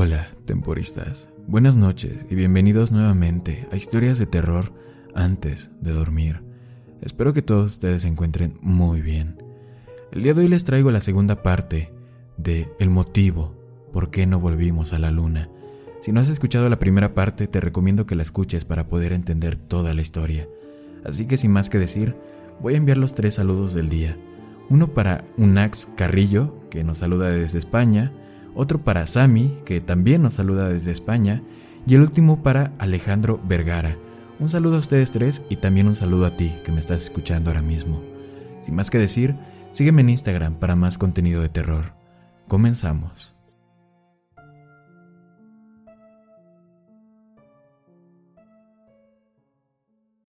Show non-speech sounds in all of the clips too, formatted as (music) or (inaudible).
Hola, temporistas. Buenas noches y bienvenidos nuevamente a historias de terror antes de dormir. Espero que todos ustedes se encuentren muy bien. El día de hoy les traigo la segunda parte de El motivo por qué no volvimos a la luna. Si no has escuchado la primera parte, te recomiendo que la escuches para poder entender toda la historia. Así que sin más que decir, voy a enviar los tres saludos del día. Uno para Unax Carrillo, que nos saluda desde España, otro para Sami, que también nos saluda desde España, y el último para Alejandro Vergara. Un saludo a ustedes tres y también un saludo a ti que me estás escuchando ahora mismo. Sin más que decir, sígueme en Instagram para más contenido de terror. Comenzamos.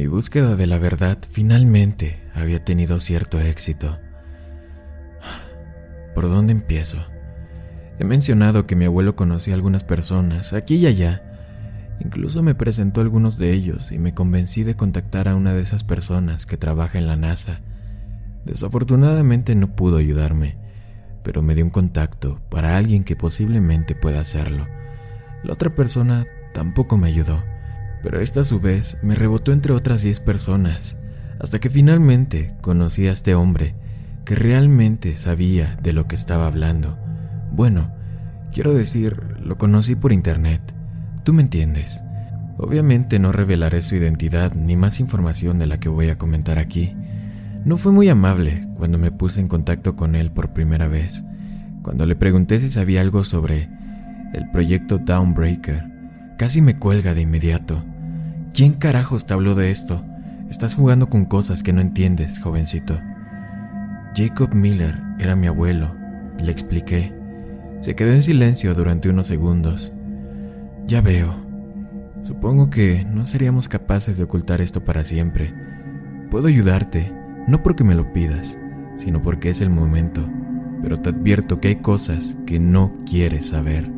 Mi búsqueda de la verdad finalmente había tenido cierto éxito. ¿Por dónde empiezo? He mencionado que mi abuelo conocía a algunas personas, aquí y allá. Incluso me presentó a algunos de ellos y me convencí de contactar a una de esas personas que trabaja en la NASA. Desafortunadamente no pudo ayudarme, pero me dio un contacto para alguien que posiblemente pueda hacerlo. La otra persona tampoco me ayudó pero esta a su vez me rebotó entre otras 10 personas, hasta que finalmente conocí a este hombre que realmente sabía de lo que estaba hablando. Bueno, quiero decir, lo conocí por internet. Tú me entiendes. Obviamente no revelaré su identidad ni más información de la que voy a comentar aquí. No fue muy amable cuando me puse en contacto con él por primera vez, cuando le pregunté si sabía algo sobre el proyecto Downbreaker. Casi me cuelga de inmediato. ¿Quién carajos te habló de esto? Estás jugando con cosas que no entiendes, jovencito. Jacob Miller era mi abuelo, le expliqué. Se quedó en silencio durante unos segundos. Ya veo. Supongo que no seríamos capaces de ocultar esto para siempre. Puedo ayudarte, no porque me lo pidas, sino porque es el momento, pero te advierto que hay cosas que no quieres saber.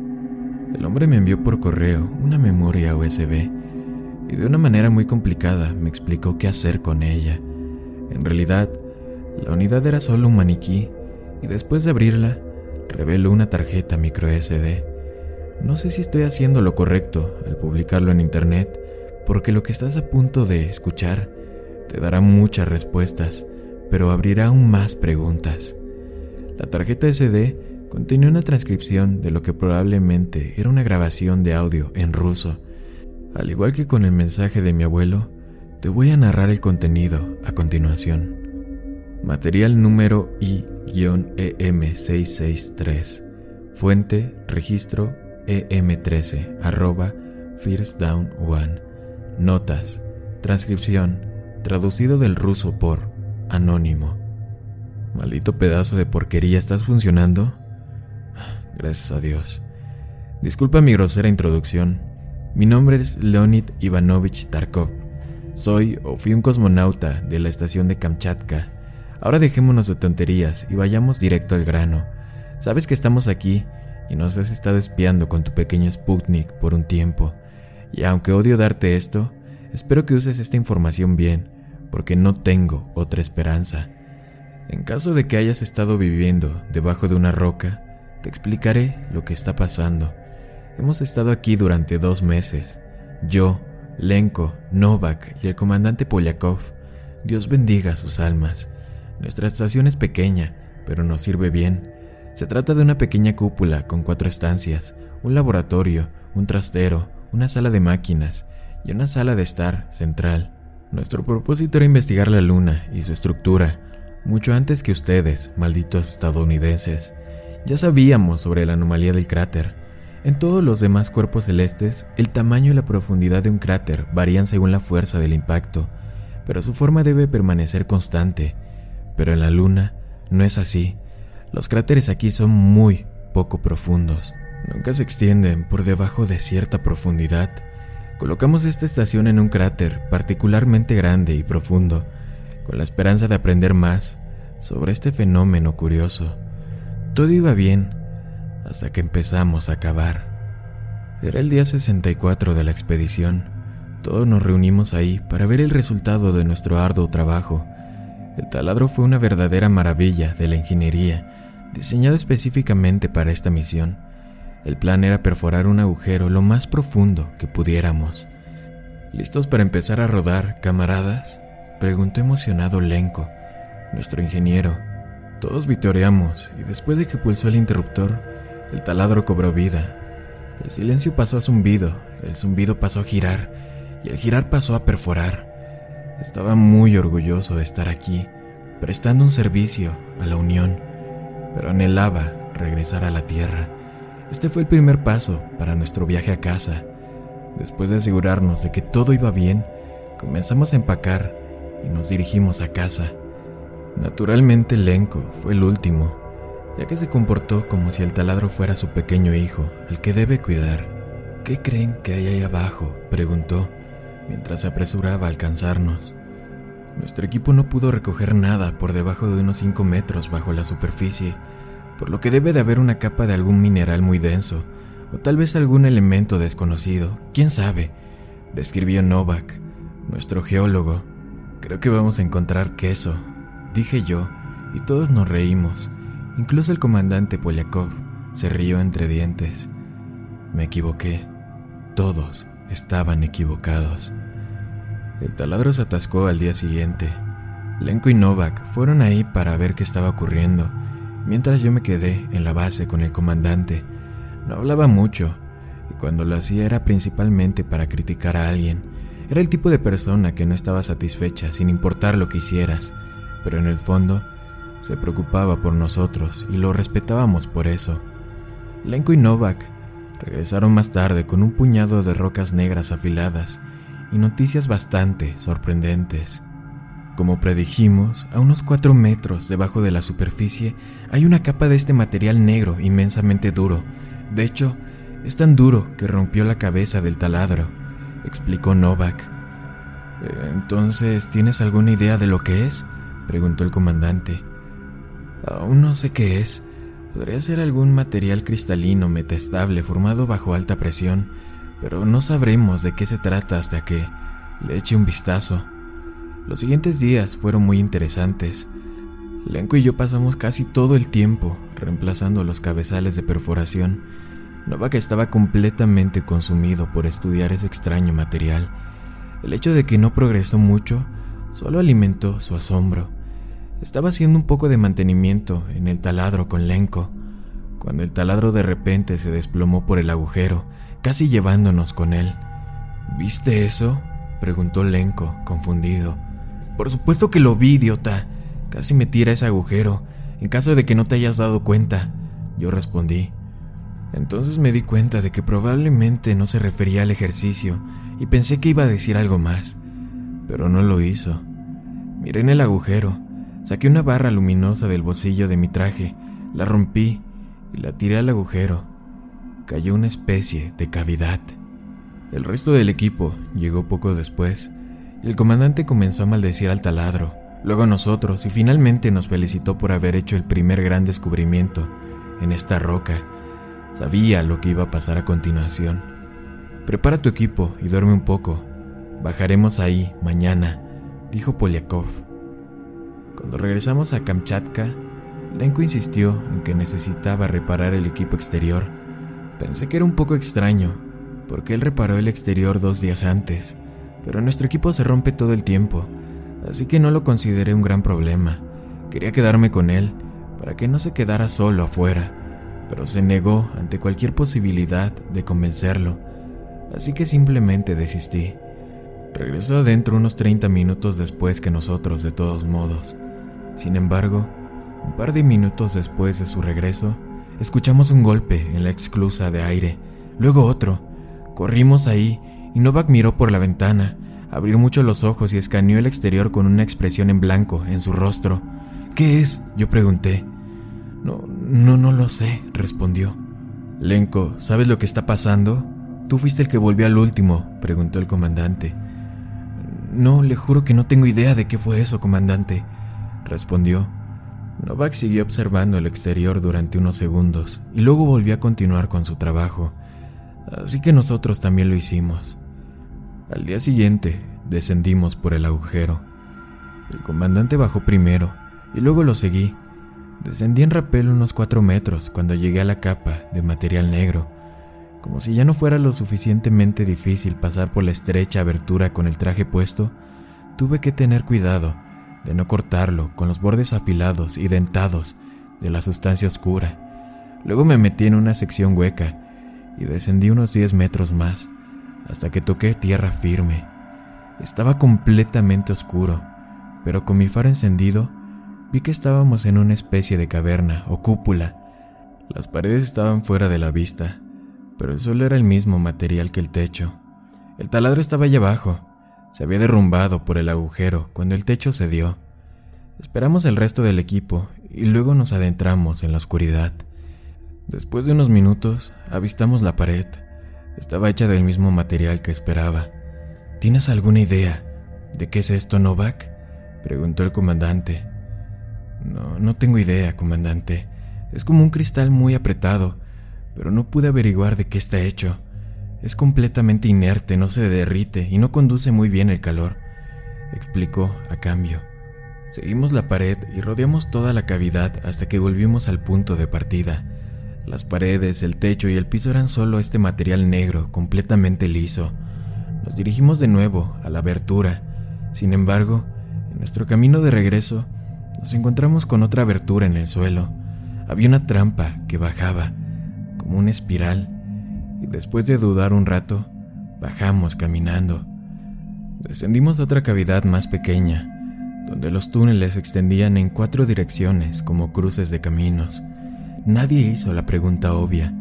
El hombre me envió por correo una memoria USB y de una manera muy complicada me explicó qué hacer con ella. En realidad, la unidad era solo un maniquí y después de abrirla, reveló una tarjeta micro SD. No sé si estoy haciendo lo correcto al publicarlo en internet, porque lo que estás a punto de escuchar te dará muchas respuestas, pero abrirá aún más preguntas. La tarjeta SD contenía una transcripción de lo que probablemente era una grabación de audio en ruso al igual que con el mensaje de mi abuelo, te voy a narrar el contenido a continuación. Material número I-EM663. Fuente, registro EM13, arroba First Down One. Notas. Transcripción. Traducido del ruso por Anónimo. Maldito pedazo de porquería, ¿estás funcionando? (sighs) Gracias a Dios. Disculpa mi grosera introducción mi nombre es Leonid Ivanovich Tarkov. Soy o fui un cosmonauta de la estación de Kamchatka. Ahora dejémonos de tonterías y vayamos directo al grano. Sabes que estamos aquí y nos has estado espiando con tu pequeño Sputnik por un tiempo. Y aunque odio darte esto, espero que uses esta información bien, porque no tengo otra esperanza. En caso de que hayas estado viviendo debajo de una roca, te explicaré lo que está pasando Hemos estado aquí durante dos meses. Yo, Lenko, Novak y el comandante Polyakov. Dios bendiga sus almas. Nuestra estación es pequeña, pero nos sirve bien. Se trata de una pequeña cúpula con cuatro estancias, un laboratorio, un trastero, una sala de máquinas y una sala de estar central. Nuestro propósito era investigar la luna y su estructura, mucho antes que ustedes, malditos estadounidenses. Ya sabíamos sobre la anomalía del cráter, en todos los demás cuerpos celestes, el tamaño y la profundidad de un cráter varían según la fuerza del impacto, pero su forma debe permanecer constante. Pero en la Luna no es así. Los cráteres aquí son muy poco profundos, Nunca se extienden por debajo de cierta profundidad. Colocamos esta estación en un cráter particularmente grande y profundo, con la esperanza de aprender más sobre este fenómeno curioso. Todo iba bien hasta que empezamos a cavar. Era el día 64 de la expedición. Todos nos reunimos ahí para ver el resultado de nuestro arduo trabajo. El taladro fue una verdadera maravilla de la ingeniería, diseñado específicamente para esta misión. El plan era perforar un agujero lo más profundo que pudiéramos. ¿Listos para empezar a rodar, camaradas? preguntó emocionado Lenko, nuestro ingeniero. Todos vitoreamos y después de que pulsó el interruptor, el taladro cobró vida. El silencio pasó a zumbido, el zumbido pasó a girar y el girar pasó a perforar. Estaba muy orgulloso de estar aquí, prestando un servicio a la Unión, pero anhelaba regresar a la Tierra este fue el primer paso para nuestro viaje a casa. Después de asegurarnos de que todo iba bien, comenzamos a empacar y nos dirigimos a casa. Naturalmente Lenko fue el último, ya que se comportó como si el taladro fuera su pequeño hijo, al que debe cuidar. ¿Qué creen que hay ahí abajo? preguntó, mientras se apresuraba a alcanzarnos. Nuestro equipo no pudo recoger nada por debajo de unos 5 metros bajo la superficie, por lo que debe de haber una capa de algún mineral muy denso, o tal vez algún elemento desconocido, quién sabe, describió Novak, nuestro geólogo. Creo que vamos a encontrar queso, dije yo, y todos nos reímos, incluso el comandante Polyakov se rió entre dientes. Me equivoqué, todos estaban equivocados. El taladro se atascó al día siguiente. Lenko y Novak fueron ahí para ver qué estaba ocurriendo Mientras yo me quedé en la base con el comandante, no hablaba mucho, y cuando lo hacía era principalmente para criticar a alguien. Era el tipo de persona que no estaba satisfecha sin importar lo que hicieras, pero en el fondo se preocupaba por nosotros y lo respetábamos por eso. Lenko y Novak regresaron más tarde con un puñado de rocas negras afiladas y noticias bastante sorprendentes. Como predijimos, a unos 4 metros debajo de la superficie hay una capa de este material negro inmensamente duro. De hecho, es tan duro que rompió la cabeza del taladro, explicó Novak. Eh, entonces, ¿tienes alguna idea de lo que es? preguntó el comandante. Aún no sé qué es. Podría ser algún material cristalino metastable formado bajo alta presión, pero no sabremos de qué se trata hasta que le eche un vistazo. Los siguientes días fueron muy interesantes. Lenko y yo pasamos casi todo el tiempo reemplazando los cabezales de perforación. Novak estaba completamente consumido por estudiar ese extraño material. El hecho de que no progresó mucho solo alimentó su asombro. Estaba haciendo un poco de mantenimiento en el taladro con Lenko, cuando el taladro de repente se desplomó por el agujero, casi llevándonos con él. ¿Viste eso? preguntó Lenko, confundido. Por supuesto que lo vi, idiota. Casi me tira ese agujero, en caso de que no te hayas dado cuenta. Yo respondí. Entonces me di cuenta de que probablemente no se refería al ejercicio y pensé que iba a decir algo más, pero no lo hizo. Miré en el agujero, saqué una barra luminosa del bolsillo de mi traje, la rompí y la tiré al agujero. Cayó una especie de cavidad. El resto del equipo llegó poco después el comandante comenzó a maldecir al taladro, luego a nosotros y finalmente nos felicitó por haber hecho el primer gran descubrimiento en esta roca. Sabía lo que iba a pasar a continuación. Prepara tu equipo y duerme un poco. Bajaremos ahí mañana, dijo Polyakov. Cuando regresamos a Kamchatka, Lenko insistió en que necesitaba reparar el equipo exterior. Pensé que era un poco extraño, porque él reparó el exterior dos días antes pero nuestro equipo se rompe todo el tiempo, así que no lo consideré un gran problema. Quería quedarme con él, para que no se quedara solo afuera, pero se negó ante cualquier posibilidad de convencerlo, así que simplemente desistí. Regresó adentro unos 30 minutos después que nosotros, de todos modos. Sin embargo, un par de minutos después de su regreso, escuchamos un golpe en la exclusa de aire, luego otro. Corrimos ahí y Novak miró por la ventana, abrió mucho los ojos y escaneó el exterior con una expresión en blanco en su rostro. ¿Qué es? Yo pregunté. No, no, no lo sé, respondió. Lenko, ¿sabes lo que está pasando? Tú fuiste el que volvió al último, preguntó el comandante. No, le juro que no tengo idea de qué fue eso, comandante, respondió. Novak siguió observando el exterior durante unos segundos y luego volvió a continuar con su trabajo, así que nosotros también lo hicimos. Al día siguiente, descendimos por el agujero. El comandante bajó primero y luego lo seguí. Descendí en rapel unos cuatro metros cuando llegué a la capa de material negro. Como si ya no fuera lo suficientemente difícil pasar por la estrecha abertura con el traje puesto, tuve que tener cuidado de no cortarlo con los bordes afilados y dentados de la sustancia oscura. Luego me metí en una sección hueca y descendí unos 10 metros más hasta que toqué tierra firme. Estaba completamente oscuro, pero con mi faro encendido vi que estábamos en una especie de caverna o cúpula. Las paredes estaban fuera de la vista, pero el suelo era el mismo material que el techo. El taladro estaba allá abajo, se había derrumbado por el agujero cuando el techo cedió. Esperamos el resto del equipo y luego nos adentramos en la oscuridad. Después de unos minutos, avistamos la pared. Estaba hecha del mismo material que esperaba. ¿Tienes alguna idea de qué es esto, Novak? preguntó el comandante. No, no tengo idea, comandante. Es como un cristal muy apretado, pero no pude averiguar de qué está hecho. Es completamente inerte, no se derrite y no conduce muy bien el calor, explicó a cambio. Seguimos la pared y rodeamos toda la cavidad hasta que volvimos al punto de partida. Las paredes, el techo y el piso eran solo este material negro, completamente liso. Nos dirigimos de nuevo a la abertura. Sin embargo, en nuestro camino de regreso, nos encontramos con otra abertura en el suelo. Había una trampa que bajaba, como una espiral, y después de dudar un rato, bajamos caminando. Descendimos a otra cavidad más pequeña, donde los túneles se extendían en cuatro direcciones como cruces de caminos. Nadie hizo la pregunta obvia.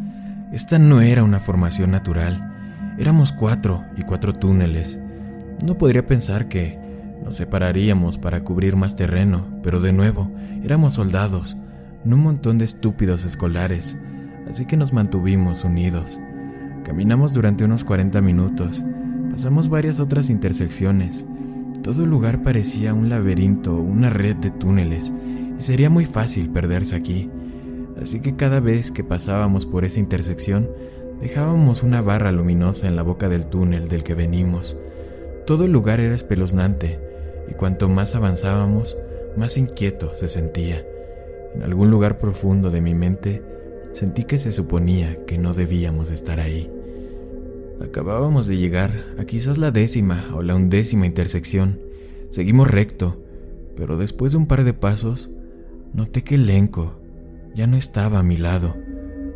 Esta no era una formación natural. Éramos cuatro y cuatro túneles. No podría pensar que nos separaríamos para cubrir más terreno, pero de nuevo, éramos soldados, no un montón de estúpidos escolares, así que nos mantuvimos unidos. Caminamos durante unos 40 minutos, pasamos varias otras intersecciones. Todo el lugar parecía un laberinto, una red de túneles, y sería muy fácil perderse aquí. Así que cada vez que pasábamos por esa intersección, dejábamos una barra luminosa en la boca del túnel del que venimos. Todo el lugar era espeluznante, y cuanto más avanzábamos, más inquieto se sentía. En algún lugar profundo de mi mente Sentí que se suponía que no debíamos estar ahí. Acabábamos de llegar a quizás la décima o la undécima intersección. Seguimos recto, pero después de un par de pasos, noté que el elenco ya no estaba a mi lado.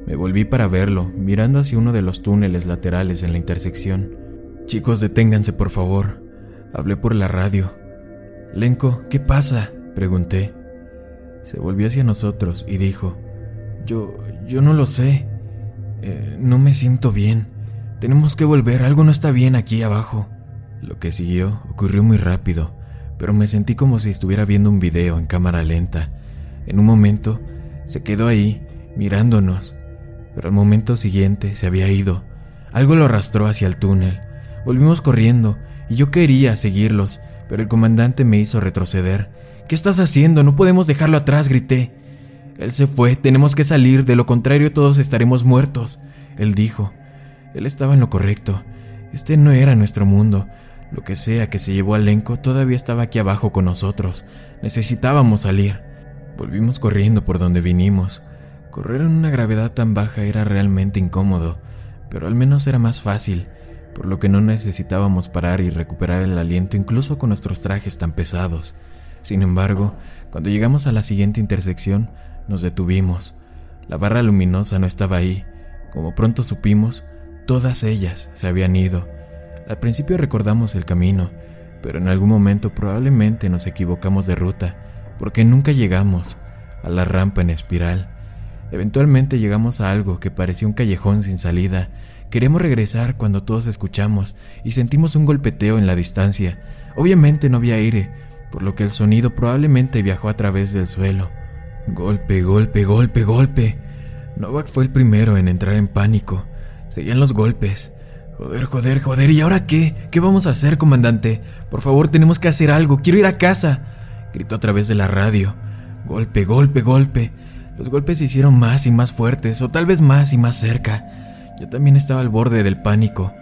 Me volví para verlo, mirando hacia uno de los túneles laterales en la intersección. Chicos, deténganse, por favor. Hablé por la radio. Lenko, ¿qué pasa? pregunté. Se volvió hacia nosotros y dijo, yo, yo no lo sé. Eh, no me siento bien. Tenemos que volver, algo no está bien aquí abajo. Lo que siguió ocurrió muy rápido, pero me sentí como si estuviera viendo un video en cámara lenta. En un momento, se quedó ahí, mirándonos, pero al momento siguiente se había ido. Algo lo arrastró hacia el túnel. Volvimos corriendo, y yo quería seguirlos, pero el comandante me hizo retroceder. ¿Qué estás haciendo? No podemos dejarlo atrás, grité. Él se fue, tenemos que salir, de lo contrario todos estaremos muertos, él dijo. Él estaba en lo correcto. Este no era nuestro mundo. Lo que sea que se llevó al elenco todavía estaba aquí abajo con nosotros. Necesitábamos salir. Volvimos corriendo por donde vinimos. Correr en una gravedad tan baja era realmente incómodo, pero al menos era más fácil, por lo que no necesitábamos parar y recuperar el aliento incluso con nuestros trajes tan pesados. Sin embargo, cuando llegamos a la siguiente intersección, nos detuvimos. La barra luminosa no estaba ahí. Como pronto supimos, todas ellas se habían ido. Al principio recordamos el camino, pero en algún momento probablemente nos equivocamos de ruta, porque nunca llegamos a la rampa en espiral. Eventualmente llegamos a algo que parecía un callejón sin salida. Queremos regresar cuando todos escuchamos y sentimos un golpeteo en la distancia. Obviamente no había aire, por lo que el sonido probablemente viajó a través del suelo. Golpe, golpe, golpe, golpe. Novak fue el primero en entrar en pánico. Seguían los golpes. Joder, joder, joder. ¿Y ahora qué? ¿Qué vamos a hacer, comandante? Por favor, tenemos que hacer algo. Quiero ir a casa. Gritó a través de la radio. Golpe, golpe, golpe. Los golpes se hicieron más y más fuertes, o tal vez más y más cerca. Yo también estaba al borde del pánico,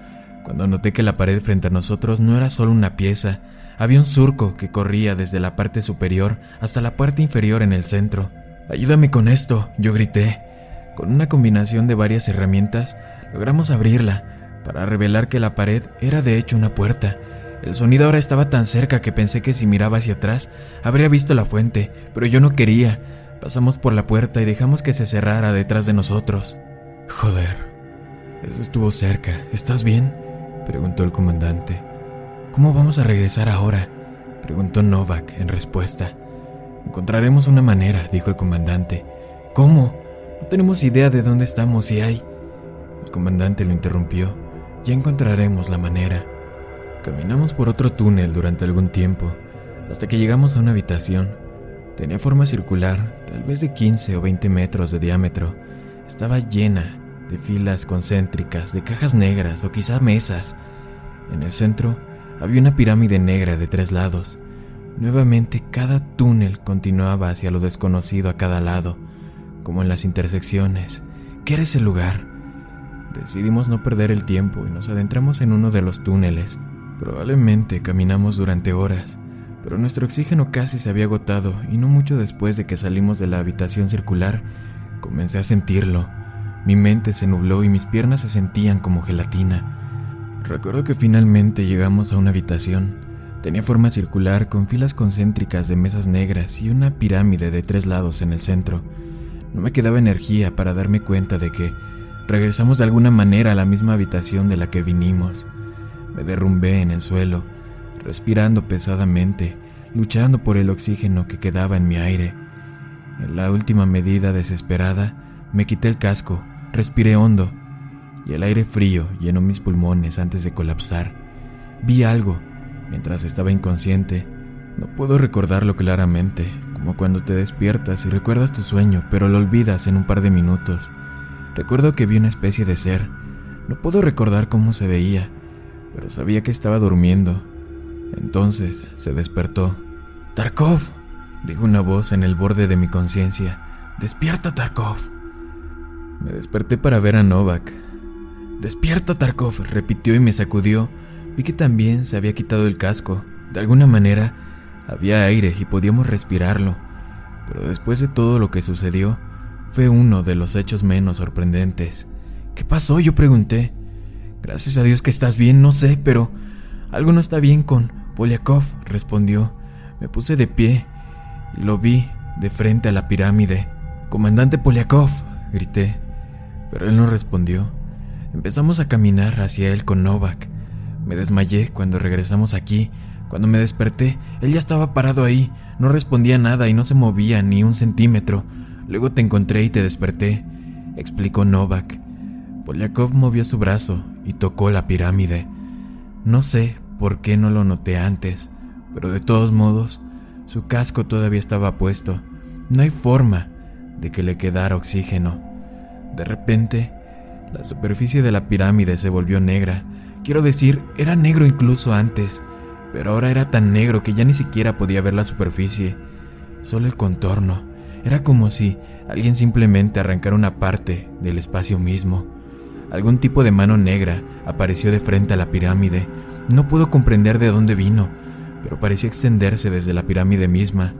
cuando noté que la pared frente a nosotros no era solo una pieza, había un surco que corría desde la parte superior hasta la parte inferior en el centro. Ayúdame con esto, yo grité. Con una combinación de varias herramientas, logramos abrirla, para revelar que la pared era de hecho una puerta. El sonido ahora estaba tan cerca que pensé que si miraba hacia atrás, habría visto la fuente, pero yo no quería. Pasamos por la puerta y dejamos que se cerrara detrás de nosotros. Joder, eso estuvo cerca. ¿Estás bien? preguntó el comandante. ¿Cómo vamos a regresar ahora? preguntó Novak en respuesta. Encontraremos una manera, dijo el comandante. ¿Cómo? No tenemos idea de dónde estamos y hay. El comandante lo interrumpió. Ya encontraremos la manera. Caminamos por otro túnel durante algún tiempo, hasta que llegamos a una habitación. Tenía forma circular, tal vez de 15 o 20 metros de diámetro. Estaba llena de filas concéntricas, de cajas negras o quizá mesas. En el centro había una pirámide negra de tres lados. Nuevamente cada túnel continuaba hacia lo desconocido a cada lado, como en las intersecciones. ¿Qué era ese lugar? Decidimos no perder el tiempo y nos adentramos en uno de los túneles. Probablemente caminamos durante horas, pero nuestro oxígeno casi se había agotado y no mucho después de que salimos de la habitación circular, comencé a sentirlo. Mi mente se nubló y mis piernas se sentían como gelatina. Recuerdo que finalmente llegamos a una habitación. Tenía forma circular con filas concéntricas de mesas negras y una pirámide de tres lados en el centro. No me quedaba energía para darme cuenta de que regresamos de alguna manera a la misma habitación de la que vinimos. Me derrumbé en el suelo, respirando pesadamente, luchando por el oxígeno que quedaba en mi aire. En la última medida desesperada, me quité el casco, respiré hondo y el aire frío llenó mis pulmones antes de colapsar. Vi algo mientras estaba inconsciente. No puedo recordarlo claramente, como cuando te despiertas y recuerdas tu sueño, pero lo olvidas en un par de minutos. Recuerdo que vi una especie de ser. No puedo recordar cómo se veía, pero sabía que estaba durmiendo. Entonces se despertó. Tarkov, dijo una voz en el borde de mi conciencia. Despierta, Tarkov. Me desperté para ver a Novak, Despierta, Tarkov, repitió y me sacudió. Vi que también se había quitado el casco. De alguna manera, había aire y podíamos respirarlo. Pero después de todo lo que sucedió, fue uno de los hechos menos sorprendentes. ¿Qué pasó? Yo pregunté. Gracias a Dios que estás bien, no sé, pero algo no está bien con Polyakov, respondió. Me puse de pie y lo vi de frente a la pirámide. Comandante Polyakov, grité, pero él no respondió. Empezamos a caminar hacia él con Novak. Me desmayé cuando regresamos aquí. Cuando me desperté, él ya estaba parado ahí, no respondía nada y no se movía ni un centímetro. Luego te encontré y te desperté, explicó Novak. Polyakov movió su brazo y tocó la pirámide. No sé por qué no lo noté antes, pero de todos modos, su casco todavía estaba puesto. No hay forma de que le quedara oxígeno. De repente, la superficie de la pirámide se volvió negra. Quiero decir, era negro incluso antes, pero ahora era tan negro que ya ni siquiera podía ver la superficie, solo el contorno. Era como si alguien simplemente arrancara una parte del espacio mismo. Algún tipo de mano negra apareció de frente a la pirámide. No puedo comprender de dónde vino, pero parecía extenderse desde la pirámide misma.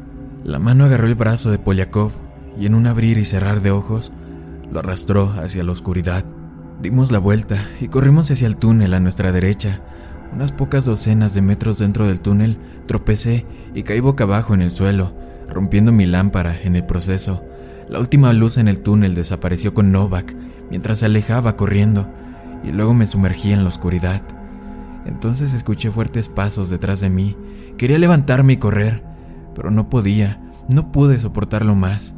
La mano agarró el brazo de Polyakov y en un abrir y cerrar de ojos lo arrastró hacia la oscuridad. Dimos la vuelta y corrimos hacia el túnel a nuestra derecha. Unas pocas docenas de metros dentro del túnel tropecé y caí boca abajo en el suelo, rompiendo mi lámpara en el proceso. La última luz en el túnel desapareció con Novak mientras se alejaba corriendo y luego me sumergí en la oscuridad. Entonces escuché fuertes pasos detrás de mí. Quería levantarme y correr, pero no podía, no pude soportarlo más.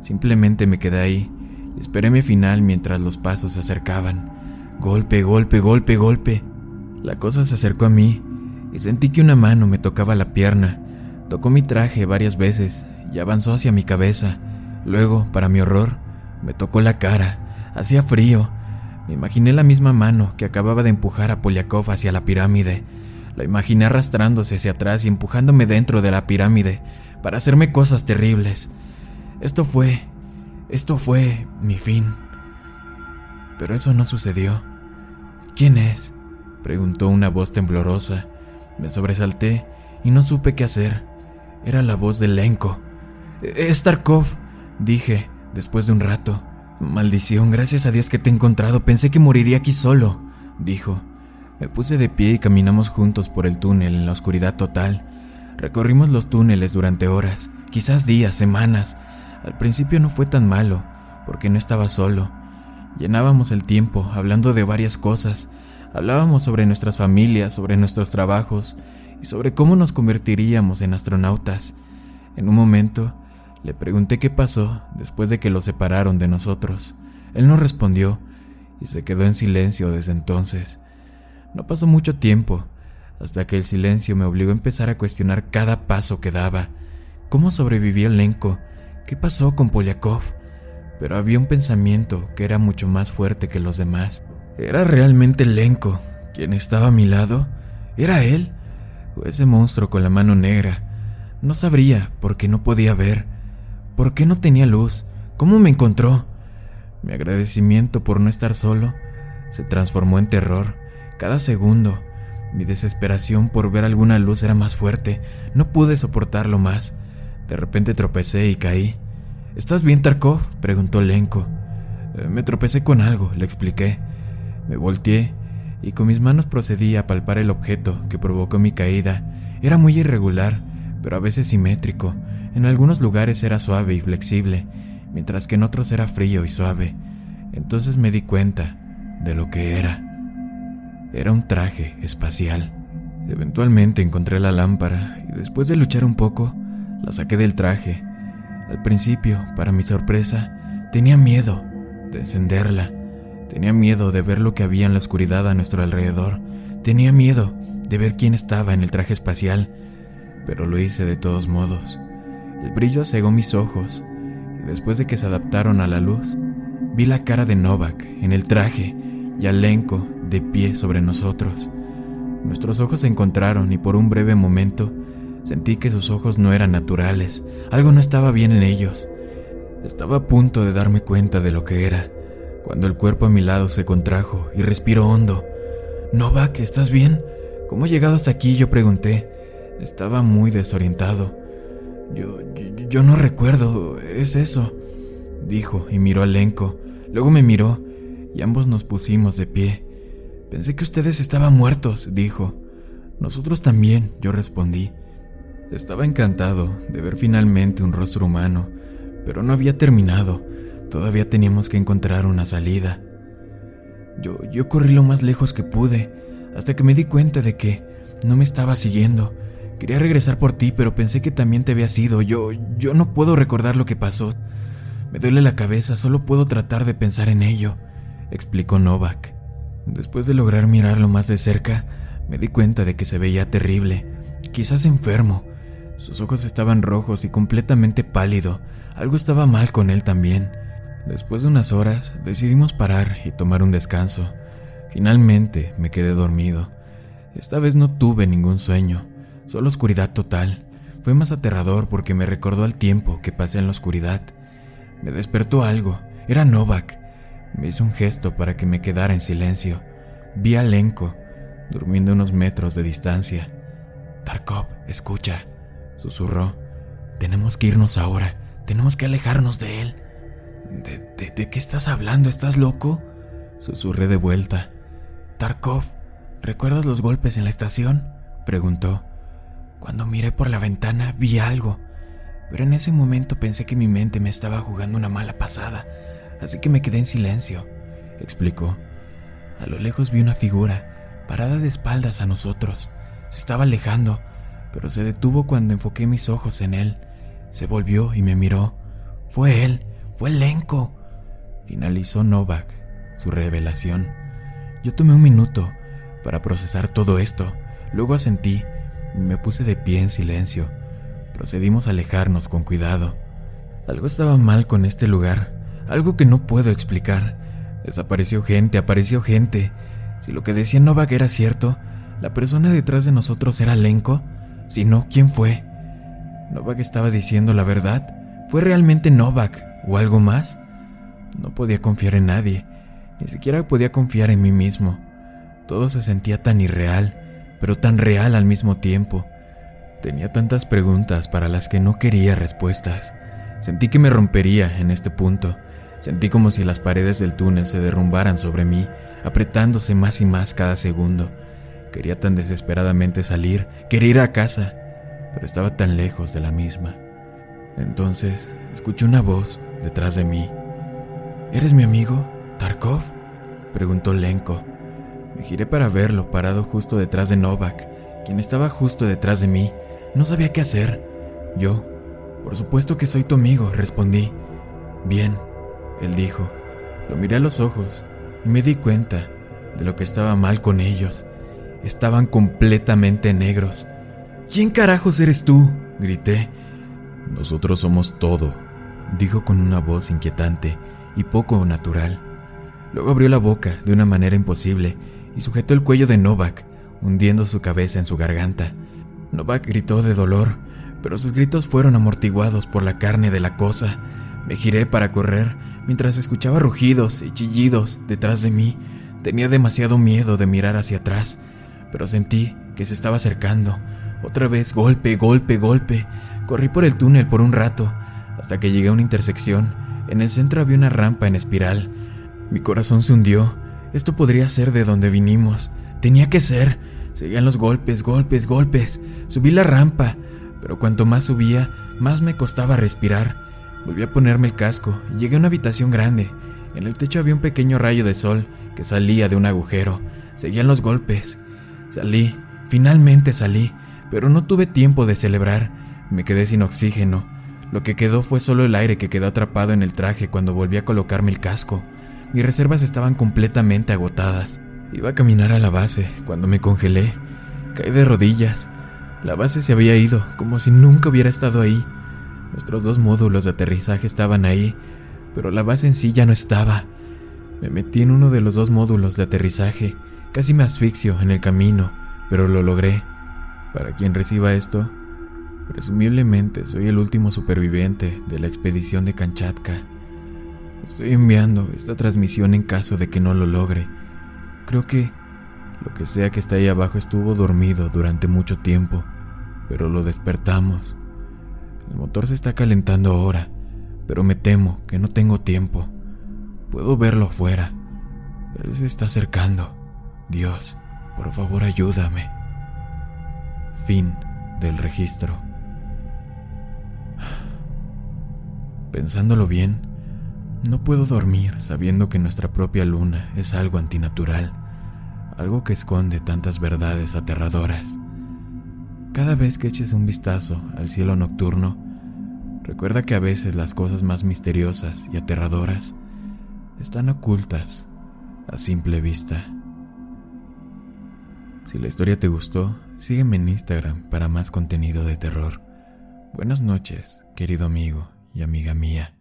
Simplemente me quedé ahí, Esperé mi final mientras los pasos se acercaban. Golpe, golpe, golpe, golpe. La cosa se acercó a mí y sentí que una mano me tocaba la pierna. Tocó mi traje varias veces y avanzó hacia mi cabeza. Luego, para mi horror, Me tocó la cara, hacía frío. Me imaginé la misma mano que acababa de empujar a Polyakov hacia la pirámide. La imaginé arrastrándose hacia atrás y empujándome dentro de la pirámide para hacerme cosas terribles. Esto fue... Esto fue mi fin. Pero eso no sucedió. ¿Quién es? preguntó una voz temblorosa. Me sobresalté y no supe qué hacer. Era la voz de Lenko. Es Tarkov, dije, después de un rato. Maldición, gracias a Dios que te he encontrado. Pensé que moriría aquí solo, dijo. Me puse de pie y caminamos juntos por el túnel en la oscuridad total. Recorrimos los túneles durante horas, quizás días, semanas. Al principio no fue tan malo, porque no estaba solo. Llenábamos el tiempo hablando de varias cosas. Hablábamos sobre nuestras familias, sobre nuestros trabajos y sobre cómo nos convertiríamos en astronautas. En un momento, le pregunté qué pasó después de que lo separaron de nosotros. Él no respondió y se quedó en silencio desde entonces. No pasó mucho tiempo hasta que el silencio me obligó a empezar a cuestionar cada paso que daba. ¿Cómo sobrevivió Lenko? ¿Qué pasó con Polyakov? Pero había un pensamiento que era mucho más fuerte que los demás. ¿Era realmente Lenko quien estaba a mi lado? ¿Era él? ¿O ese monstruo con la mano negra? No sabría porque no podía ver. ¿Por qué no tenía luz? ¿Cómo me encontró? Mi agradecimiento por no estar solo se transformó en terror. Cada segundo mi desesperación por ver alguna luz era más fuerte. No pude soportarlo más. De repente tropecé y caí. ¿Estás bien, Tarkov? preguntó Lenko. Eh, me tropecé con algo, le expliqué. Me volteé y con mis manos procedí a palpar el objeto que provocó mi caída. Era muy irregular, pero a veces simétrico. En algunos lugares era suave y flexible, mientras que en otros era frío y suave. Entonces me di cuenta de lo que era. Era un traje espacial. Eventualmente encontré la lámpara y después de luchar un poco, la saqué del traje. Al principio, para mi sorpresa, tenía miedo de encenderla. Tenía miedo de ver lo que había en la oscuridad a nuestro alrededor. Tenía miedo de ver quién estaba en el traje espacial, pero lo hice de todos modos. El brillo cegó mis ojos y después de que se adaptaron a la luz, vi la cara de Novak en el traje y Alenko de pie sobre nosotros. Nuestros ojos se encontraron y por un breve momento sentí que sus ojos no eran naturales, algo no estaba bien en ellos. Estaba a punto de darme cuenta de lo que era, cuando el cuerpo a mi lado se contrajo y respiró hondo. Novak, ¿estás bien? ¿Cómo has llegado hasta aquí? Yo pregunté. Estaba muy desorientado. Yo, yo, no recuerdo, es eso, dijo y miró a Lenko. Luego me miró y ambos nos pusimos de pie. Pensé que ustedes estaban muertos, dijo. Nosotros también, yo respondí. Estaba encantado de ver finalmente un rostro humano, pero no había terminado. Todavía teníamos que encontrar una salida. Yo, yo corrí lo más lejos que pude, hasta que me di cuenta de que no me estaba siguiendo. Quería regresar por ti, pero pensé que también te había sido. Yo, yo no puedo recordar lo que pasó. Me duele la cabeza, solo puedo tratar de pensar en ello explicó Novak. Después de lograr mirarlo más de cerca, me di cuenta de que se veía terrible, quizás enfermo. Sus ojos estaban rojos y completamente pálido. Algo estaba mal con él también. Después de unas horas, decidimos parar y tomar un descanso. Finalmente me quedé dormido. Esta vez no tuve ningún sueño, solo oscuridad total. Fue más aterrador porque me recordó al tiempo que pasé en la oscuridad. Me despertó algo. Era Novak. Me hizo un gesto para que me quedara en silencio. Vi a Lenko, durmiendo unos metros de distancia. Tarkov, escucha, susurró. Tenemos que irnos ahora. Tenemos que alejarnos de él. ¿De, de, qué estás hablando? ¿Estás loco? Susurré de vuelta. Tarkov, ¿recuerdas los golpes en la estación? Preguntó. Cuando miré por la ventana vi algo, pero en ese momento pensé que mi mente me estaba jugando una mala pasada así que me quedé en silencio, explicó. A lo lejos vi una figura, parada de espaldas a nosotros. Se estaba alejando, pero se detuvo cuando enfoqué mis ojos en él. Se volvió y me miró. Fue él, fue Lenko. Finalizó Novak su revelación. Yo tomé un minuto para procesar todo esto. Luego asentí y me puse de pie en silencio. Procedimos a alejarnos con cuidado. Algo estaba mal con este lugar. algo que no puedo explicar. Desapareció gente, apareció gente. Si lo que decía Novak era cierto, la persona detrás de nosotros era Lenko. Si no, ¿quién fue? ¿Novak estaba diciendo la verdad? ¿Fue realmente Novak o algo más? No podía confiar en nadie, ni siquiera podía confiar en mí mismo. Todo se sentía tan irreal, pero tan real al mismo tiempo. Tenía tantas preguntas para las que no quería respuestas. Sentí que me rompería en este punto. Sentí como si las paredes del túnel se derrumbaran sobre mí, apretándose más y más cada segundo. Quería tan desesperadamente salir, quería ir a casa, pero estaba tan lejos de la misma. Entonces escuché una voz detrás de mí. ¿Eres mi amigo, Tarkov? preguntó Lenko. Me giré para verlo parado justo detrás de Novak, quien estaba justo detrás de mí. No sabía qué hacer. Yo, por supuesto que soy tu amigo, respondí. Bien, él dijo. Lo miré a los ojos y me di cuenta de lo que estaba mal con ellos. Estaban completamente negros. ¿Quién carajos eres tú? grité. Nosotros somos todo, dijo con una voz inquietante y poco natural. Luego abrió la boca de una manera imposible y sujetó el cuello de Novak, hundiendo su cabeza en su garganta. Novak gritó de dolor, pero sus gritos fueron amortiguados por la carne de la cosa. Me giré para correr mientras escuchaba rugidos y chillidos detrás de mí. Tenía demasiado miedo de mirar hacia atrás, pero sentí que se estaba acercando. Otra vez golpe, golpe, golpe. Corrí por el túnel por un rato, hasta que llegué a una intersección. En el centro había una rampa en espiral. Mi corazón se hundió. Esto podría ser de donde vinimos. Tenía que ser. Seguían los golpes, golpes, golpes. Subí la rampa, pero cuanto más subía, más me costaba respirar. Volví a ponerme el casco y llegué a una habitación grande. En el techo había un pequeño rayo de sol que salía de un agujero. Seguían los golpes. Salí, finalmente salí, pero no tuve tiempo de celebrar. Me quedé sin oxígeno. Lo que quedó fue solo el aire que quedó atrapado en el traje cuando volví a colocarme el casco. Mis reservas estaban completamente agotadas. Iba a caminar a la base cuando me congelé. Caí de rodillas. La base se había ido, como si nunca hubiera estado ahí. Nuestros dos módulos de aterrizaje estaban ahí, pero la base en sí ya no estaba. Me metí en uno de los dos módulos de aterrizaje. Casi me asfixio en el camino, pero lo logré. Para quien reciba esto, presumiblemente soy el último superviviente de la expedición de Kanchatka. Estoy enviando esta transmisión en caso de que no lo logre. Creo que lo que sea que está ahí abajo estuvo dormido durante mucho tiempo, pero lo despertamos. El motor se está calentando ahora, pero me temo que no tengo tiempo. Puedo verlo afuera. Él se está acercando. Dios, por favor ayúdame. Fin del registro. Pensándolo bien, no puedo dormir sabiendo que nuestra propia luna es algo antinatural, algo que esconde tantas verdades aterradoras. Cada vez que eches un vistazo al cielo nocturno, recuerda que a veces las cosas más misteriosas y aterradoras están ocultas a simple vista. Si la historia te gustó, sígueme en Instagram para más contenido de terror. Buenas noches, querido amigo y amiga mía.